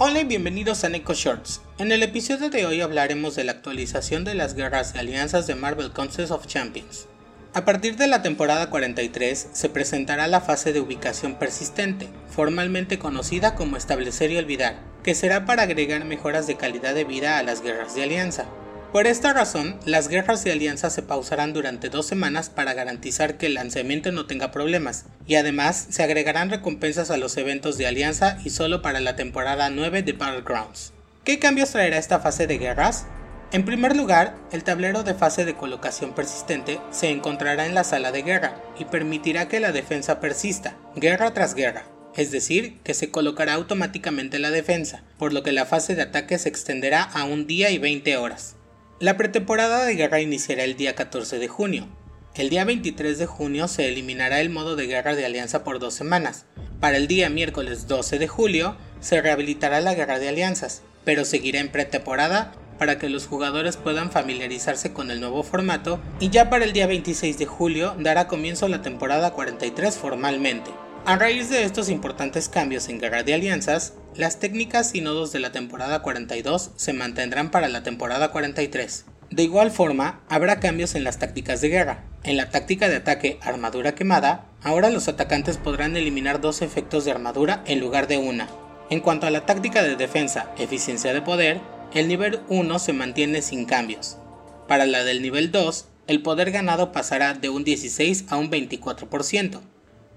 Hola y bienvenidos a Neko Shorts. En el episodio de hoy hablaremos de la actualización de las guerras de alianzas de Marvel Contest of Champions. A partir de la temporada 43 se presentará la fase de ubicación persistente, formalmente conocida como establecer y olvidar, que será para agregar mejoras de calidad de vida a las guerras de alianza. Por esta razón, las guerras de alianza se pausarán durante dos semanas para garantizar que el lanzamiento no tenga problemas, y además se agregarán recompensas a los eventos de alianza y solo para la temporada 9 de Battlegrounds. ¿Qué cambios traerá esta fase de guerras? En primer lugar, el tablero de fase de colocación persistente se encontrará en la sala de guerra y permitirá que la defensa persista, guerra tras guerra, es decir, que se colocará automáticamente la defensa, por lo que la fase de ataque se extenderá a un día y 20 horas. La pretemporada de guerra iniciará el día 14 de junio. El día 23 de junio se eliminará el modo de guerra de alianza por dos semanas. Para el día miércoles 12 de julio se rehabilitará la guerra de alianzas, pero seguirá en pretemporada para que los jugadores puedan familiarizarse con el nuevo formato y ya para el día 26 de julio dará comienzo la temporada 43 formalmente. A raíz de estos importantes cambios en Guerra de Alianzas, las técnicas y nodos de la temporada 42 se mantendrán para la temporada 43. De igual forma, habrá cambios en las tácticas de guerra. En la táctica de ataque armadura quemada, ahora los atacantes podrán eliminar dos efectos de armadura en lugar de una. En cuanto a la táctica de defensa eficiencia de poder, el nivel 1 se mantiene sin cambios. Para la del nivel 2, el poder ganado pasará de un 16 a un 24%.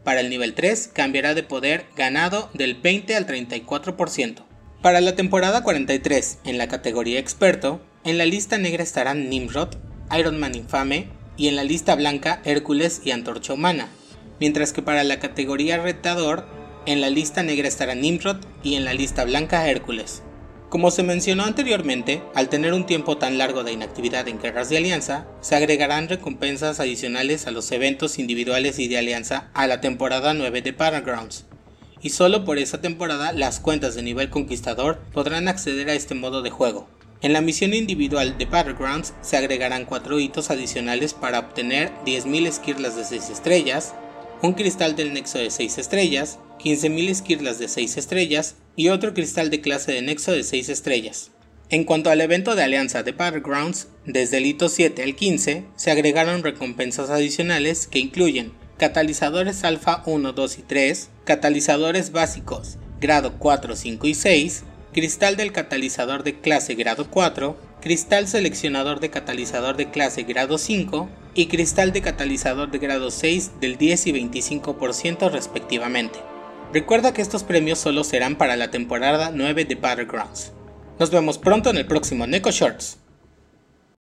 Para el nivel 3 cambiará de poder ganado del 20 al 34%. Para la temporada 43, en la categoría experto, en la lista negra estarán Nimrod, Iron Man Infame y en la lista blanca Hércules y Antorcha Humana, mientras que para la categoría retador, en la lista negra estarán Nimrod y en la lista blanca Hércules. Como se mencionó anteriormente, al tener un tiempo tan largo de inactividad en guerras de alianza, se agregarán recompensas adicionales a los eventos individuales y de alianza a la temporada 9 de Battlegrounds. Y solo por esa temporada las cuentas de nivel conquistador podrán acceder a este modo de juego. En la misión individual de Battlegrounds se agregarán 4 hitos adicionales para obtener 10.000 esquirlas de 6 estrellas, un cristal del nexo de 6 estrellas, 15.000 esquirlas de 6 estrellas y otro cristal de clase de nexo de 6 estrellas. En cuanto al evento de alianza de Battlegrounds, desde el hito 7 al 15 se agregaron recompensas adicionales que incluyen catalizadores alfa 1, 2 y 3, catalizadores básicos grado 4, 5 y 6, cristal del catalizador de clase grado 4, cristal seleccionador de catalizador de clase grado 5 y cristal de catalizador de grado 6 del 10 y 25% respectivamente. Recuerda que estos premios solo serán para la temporada 9 de Battlegrounds. Nos vemos pronto en el próximo Neko Shorts.